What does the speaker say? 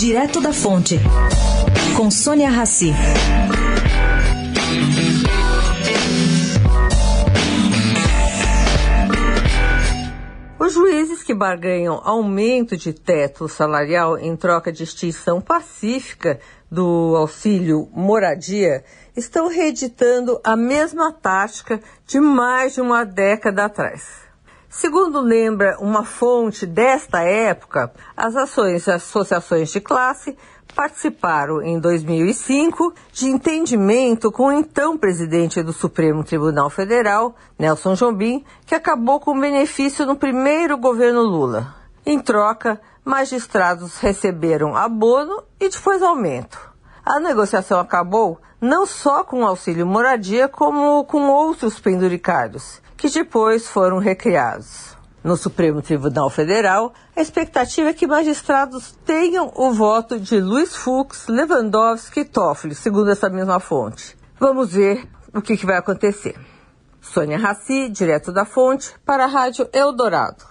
Direto da Fonte, com Sônia Rassi. Os juízes que barganham aumento de teto salarial em troca de extinção pacífica do auxílio moradia estão reeditando a mesma tática de mais de uma década atrás. Segundo lembra uma fonte desta época, as ações associações de classe participaram em 2005 de entendimento com o então presidente do Supremo Tribunal Federal, Nelson Jobim, que acabou com benefício no primeiro governo Lula. Em troca, magistrados receberam abono e depois aumento. A negociação acabou não só com o auxílio moradia, como com outros penduricários, que depois foram recriados. No Supremo Tribunal Federal, a expectativa é que magistrados tenham o voto de Luiz Fux, Lewandowski e Toffoli, segundo essa mesma fonte. Vamos ver o que, que vai acontecer. Sônia Raci, direto da fonte, para a Rádio Eldorado.